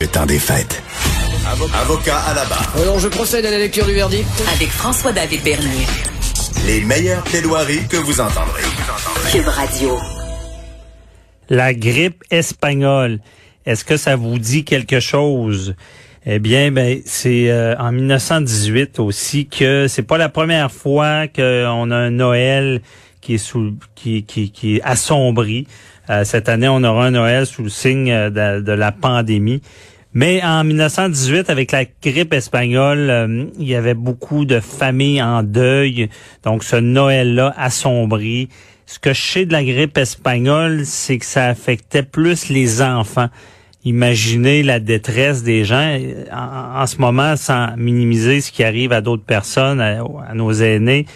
Le temps des fêtes. Avocat à la barre. Alors, je procède à la lecture du verdict. Avec François-David Bernier. Les meilleures plaidoiries que vous entendrez. Cube Radio. La grippe espagnole. Est-ce que ça vous dit quelque chose? Eh bien, ben, c'est euh, en 1918 aussi que c'est pas la première fois qu'on a un Noël qui est sous, qui, qui, qui est assombri. Euh, cette année, on aura un Noël sous le signe euh, de, de la pandémie. Mais en 1918, avec la grippe espagnole, euh, il y avait beaucoup de familles en deuil. Donc, ce Noël-là assombri. Ce que je sais de la grippe espagnole, c'est que ça affectait plus les enfants. Imaginez la détresse des gens en, ce moment, sans minimiser ce qui arrive à d'autres personnes, à, nos aînés.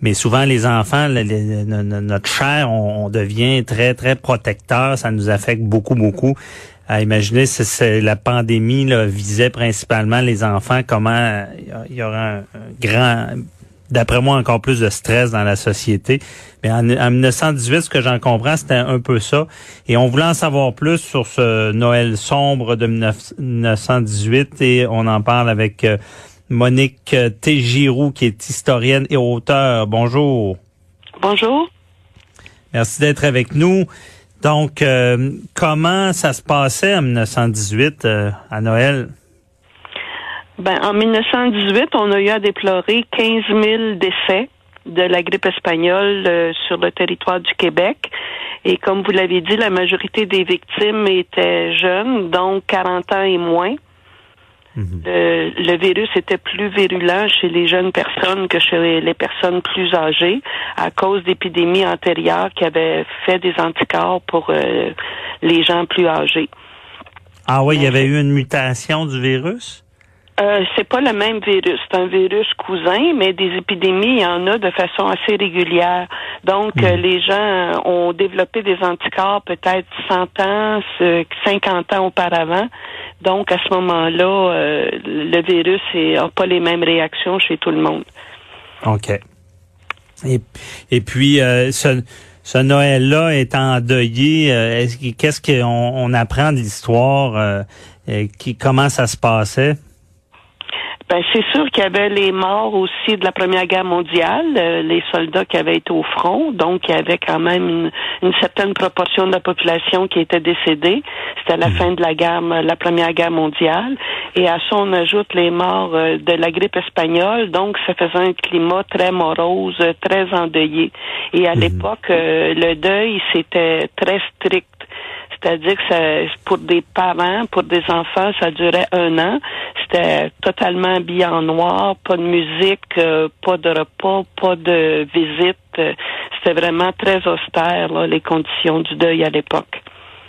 Mais souvent, les enfants, notre chair, on, devient très, très protecteur. Ça nous affecte beaucoup, beaucoup à imaginer si la pandémie là, visait principalement les enfants, comment il y aura un, grand, d'après moi, encore plus de stress dans la société. Mais en, 1918, ce que j'en comprends, c'était un peu ça. Et on voulait en savoir plus sur ce Noël sombre de 1918 et on en parle avec euh, Monique Tégirou, qui est historienne et auteur. Bonjour. Bonjour. Merci d'être avec nous. Donc, euh, comment ça se passait en 1918 euh, à Noël? Ben, en 1918, on a eu à déplorer 15 000 décès de la grippe espagnole euh, sur le territoire du Québec. Et comme vous l'avez dit, la majorité des victimes étaient jeunes, donc 40 ans et moins. Mhm. Le, virus était plus virulent chez les jeunes personnes que chez les personnes plus âgées à cause d'épidémies antérieures qui avaient fait des anticorps pour euh, les gens plus âgés. Ah oui, il y avait eu une mutation du virus? Euh, c'est pas le même virus. C'est un virus cousin, mais des épidémies, il y en a de façon assez régulière. Donc, euh, hmm. les gens ont développé des anticorps peut-être 100 ans, 50 ans auparavant. Donc, à ce moment-là, euh, le virus n'a pas les mêmes réactions chez tout le monde. OK. Et, puis, euh, ce, ce Noël-là est endeuillé, qu'est-ce qu'on on apprend de l'histoire? qui, comment ça se passait? Ben, c'est sûr qu'il y avait les morts aussi de la Première Guerre mondiale, euh, les soldats qui avaient été au front, donc il y avait quand même une, une certaine proportion de la population qui était décédée. C'était la hmm. fin de la guerre, la Première Guerre mondiale, et à ça on ajoute les morts euh, de la grippe espagnole, donc ça faisait un climat très morose, très endeuillé. Et à hmm. l'époque, euh, le deuil c'était très strict. C'est-à-dire que ça, pour des parents, pour des enfants, ça durait un an. C'était totalement habillé en noir, pas de musique, euh, pas de repas, pas de visite. C'était vraiment très austère, les conditions du deuil à l'époque.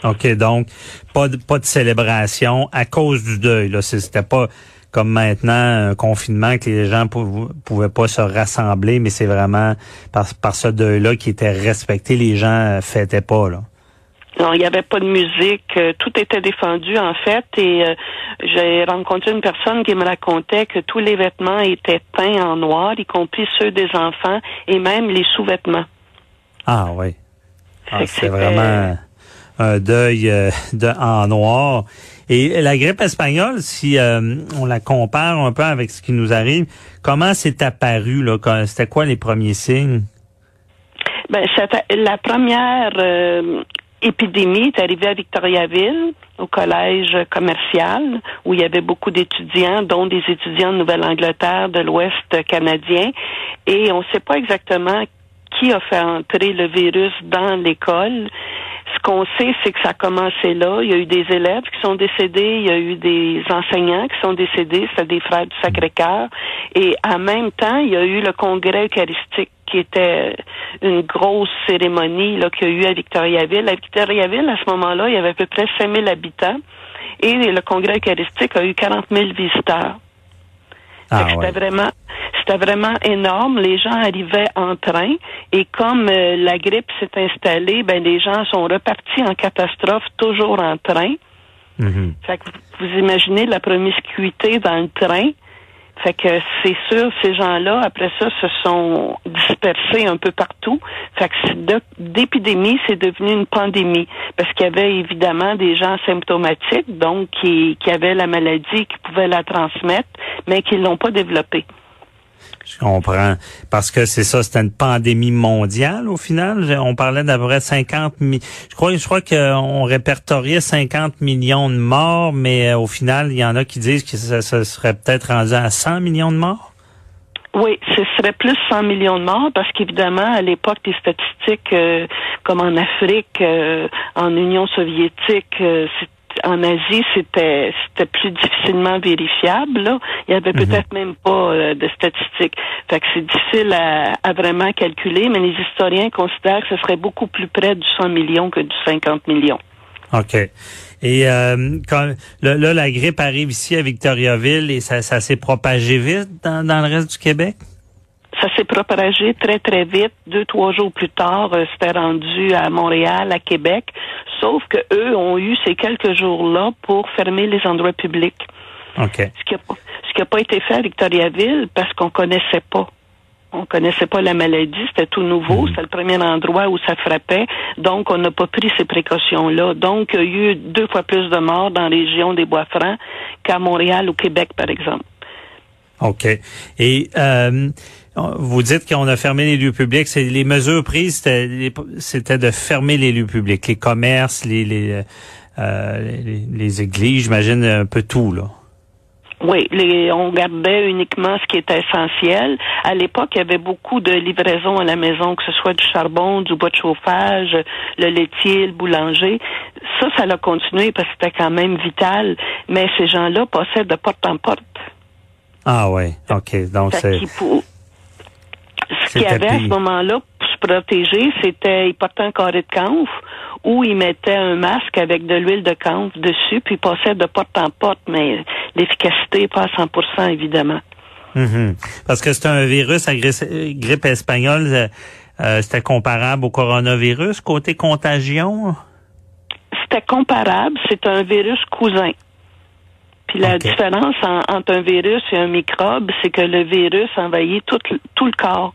OK, donc pas de, pas de célébration à cause du deuil. Là, c'était pas comme maintenant un confinement que les gens pouvaient, pouvaient pas se rassembler, mais c'est vraiment par, par ce deuil-là qui était respecté. Les gens fêtaient pas là. Non, il n'y avait pas de musique, euh, tout était défendu en fait. Et euh, j'ai rencontré une personne qui me racontait que tous les vêtements étaient peints en noir, y compris ceux des enfants et même les sous-vêtements. Ah oui. Ah, c'est vraiment un deuil euh, de, en noir. Et la grippe espagnole, si on la compare un peu avec ce qui nous arrive, comment c'est apparu là? C'était quoi les premiers signes? Ben, la première épidémie est arrivée à Victoriaville, au collège commercial, où il y avait beaucoup d'étudiants, dont des étudiants de Nouvelle-Angleterre, de l'Ouest canadien, et on ne sait pas exactement qui a fait entrer le virus dans l'école. Ce qu'on sait, c'est que ça a commencé là. Il y a eu des élèves qui sont décédés, il y a eu des enseignants qui sont décédés, c'est des frères du Sacré-Cœur. Et en même temps, il y a eu le congrès eucharistique qui était une grosse cérémonie là qu'il y a eu à Victoriaville. À Victoriaville, à ce moment-là, il y avait à peu près 5000 habitants et le congrès eucharistique a eu 40 000 visiteurs. Ah, c'était vraiment c'était vraiment énorme. Les gens arrivaient en train et comme euh, la grippe s'est installée, ben les gens sont repartis en catastrophe toujours en train. Mm-hmm. Fait que vous imaginez la promiscuité dans le train Fait que c'est sûr, ces gens-là, après ça, se sont dispersés un peu partout. Fait que d'épidémie, c'est devenu une pandémie. Parce qu'il y avait évidemment des gens symptomatiques, donc qui, qui avaient la maladie, qui pouvaient la transmettre, mais qui l'ont pas développée. Je comprends. Parce que c'est ça, c'était une pandémie mondiale au final. On parlait d'à peu près 50 millions. Je crois, je crois qu'on répertoriait 50 millions de morts, mais euh, au final, il y en a qui disent que ça, serait peut-être rendu à 100 millions de morts. Oui, ce serait plus 100 millions de morts parce qu'évidemment, à l'époque, les statistiques, euh, comme en Afrique, euh, en Union soviétique, en Asie, c'était c'était plus difficilement vérifiable. Là. Il y avait mhm. peut-être même pas euh, de statistiques. Fait que c'est difficile à, à, vraiment calculer, mais les historiens considèrent que ce serait beaucoup plus près du 100 millions que du 50 millions. OK. Et euh, quand là, la grippe arrive ici à Victoriaville et ça, ça s'est propagé vite dans, dans le reste du Québec? Ça s'est propagé très, très vite. Deux, trois jours plus tard, euh, c'était rendu à Montréal, à Québec. Sauf que eux ont eu ces quelques jours-là pour fermer les endroits publics. OK. Ce qui n'a pas été fait à Victoriaville parce qu'on connaissait pas. On connaissait pas la maladie, c'était tout nouveau, hmm. c'était le premier endroit où ça frappait, donc on n'a pas pris ces précautions-là. Donc, il y a eu deux fois plus de morts dans la région des Bois-Francs qu'à Montréal ou Québec, par exemple. OK. Et euh, vous dites qu'on a fermé les lieux publics. C'est les mesures prises, c'était de fermer les lieux publics, les commerces, les les, euh, les, églises, j'imagine un peu tout là. Oui, les, on gardait uniquement ce qui était essentiel. À l'époque, il y avait beaucoup de livraisons à la maison, que ce soit du charbon, du bois de chauffage, le laitier, le boulanger. Ça, ça a continué parce que c'était quand même vital. Mais ces gens-là passaient de porte en porte. Ah ouais, ok. Donc c'est ce qu'il y avait à ce moment-là pour se protéger, c'était, il portait un carré de camphre ou il mettait un masque avec de l'huile de camphre dessus, puis il passait de porte en porte, mais l'efficacité n'est pas à 100% évidemment. Mhm. Parce que c'est un virus, la grippe espagnole, euh, euh, c'était comparable au coronavirus côté contagion? C'était comparable, c'est un virus cousin la différence entre un virus et un microbe, c'est que le virus envahit tout, tout le corps,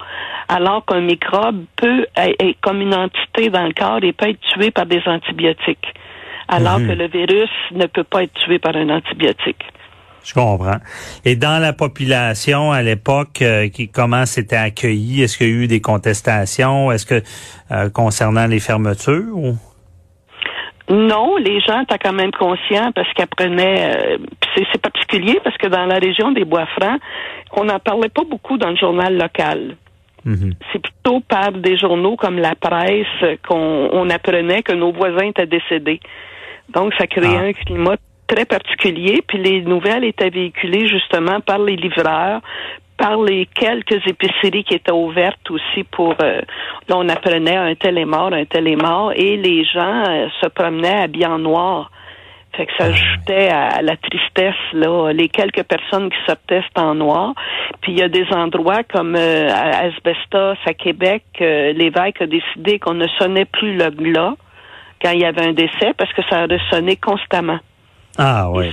alors qu'un microbe peut être comme une entité dans le corps et peut être tué par des antibiotiques, alors mhm. que le virus ne peut pas être tué par un antibiotique. Je comprends. Et dans la population à l'époque, euh, qui comment c'était accueilli? Est-ce qu'il y a eu des contestations? Est-ce que euh, concernant les fermetures ou? Non, les gens étaient quand même conscients parce qu'ils apprenaient. Euh, c'est particulier parce que dans la région des Bois-Francs, on n'en parlait pas beaucoup dans le journal local. Mhm. C'est plutôt par des journaux comme la presse qu'on apprenait que nos voisins étaient décédés. Donc, ça créait ah. un climat très particulier. Puis les nouvelles étaient véhiculées justement par les livreurs, par les quelques épiceries qui étaient ouvertes aussi pour euh, là on apprenait un tel est mort, un tel est mort et les gens euh, se promenaient habillés en noir. Fait que ça ah. ajoutait à la tristesse là, les quelques personnes qui sortaient en noir. Puis il y a des endroits comme euh, à Asbestos à Québec, l'évêque a décidé qu'on ne sonnait plus le glas quand il y avait un décès parce que ça ressonnait constamment. Ah oui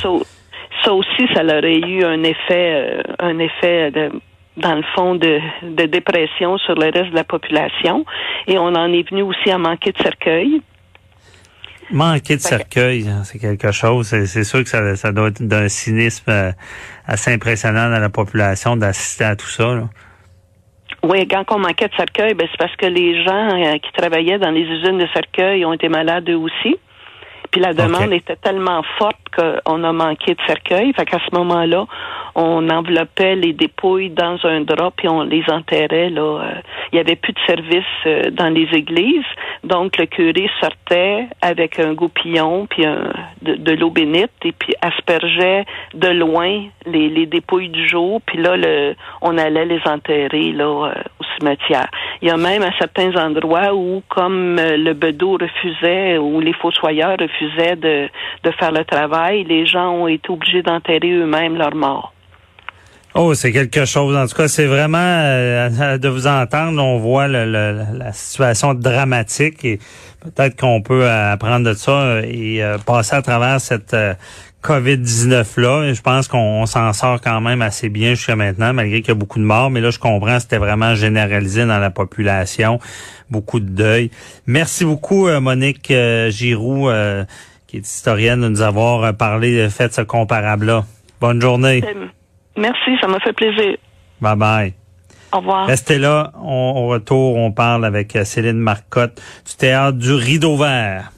ça aussi, ça aurait eu un effet, euh, un effet de, dans le fond de, de, dépression sur le reste de la population. Et on en est venu aussi à manquer de cercueil. Manquer de cercueil, hein, c'est quelque chose. C'est sûr que ça, ça doit être d'un cynisme euh, assez impressionnant dans la population d'assister à tout ça. Oui, quand on manquait de cercueil, ben, c'est parce que les gens euh, qui travaillaient dans les usines de cercueil ont été malades eux aussi. Puis la demande était tellement forte qu'on a manqué de cercueil. Fait qu'à ce moment-là, on enveloppait les dépouilles dans un drap puis on les enterrait. Là. Euh, il n'y avait plus de service euh, dans les églises. Donc le curé sortait avec un goupillon puis de, l'eau bénite et puis aspergeait de loin les, les dépouilles du jour. Puis là, le, on allait les enterrer là euh, cimetière. Il y a même à certains endroits où, comme le bedeau refusait ou les fossoyeurs refusaient de, de faire le travail, les gens ont été obligés d'enterrer eux-mêmes leurs morts. Oh, c'est quelque chose. En tout cas, c'est vraiment euh, de vous entendre. On voit la situation dramatique et peut-être qu'on peut apprendre de ça et euh, passer à travers cette euh, COVID-19-là. Je pense qu'on s'en sort quand même assez bien jusqu'à maintenant, malgré qu'il y a beaucoup de morts. Mais là, je comprends, c'était vraiment généralisé dans la population. Beaucoup de deuil. Merci beaucoup, euh, Monique euh, Giroux, euh, qui est historienne, de nous avoir parlé, fait ce comparable-là. Bonne journée. Merci, ça m'a fait plaisir. Bye bye. Au revoir. Restez là. On, au retour, on parle avec Céline Marcotte du théâtre du Rideau Vert.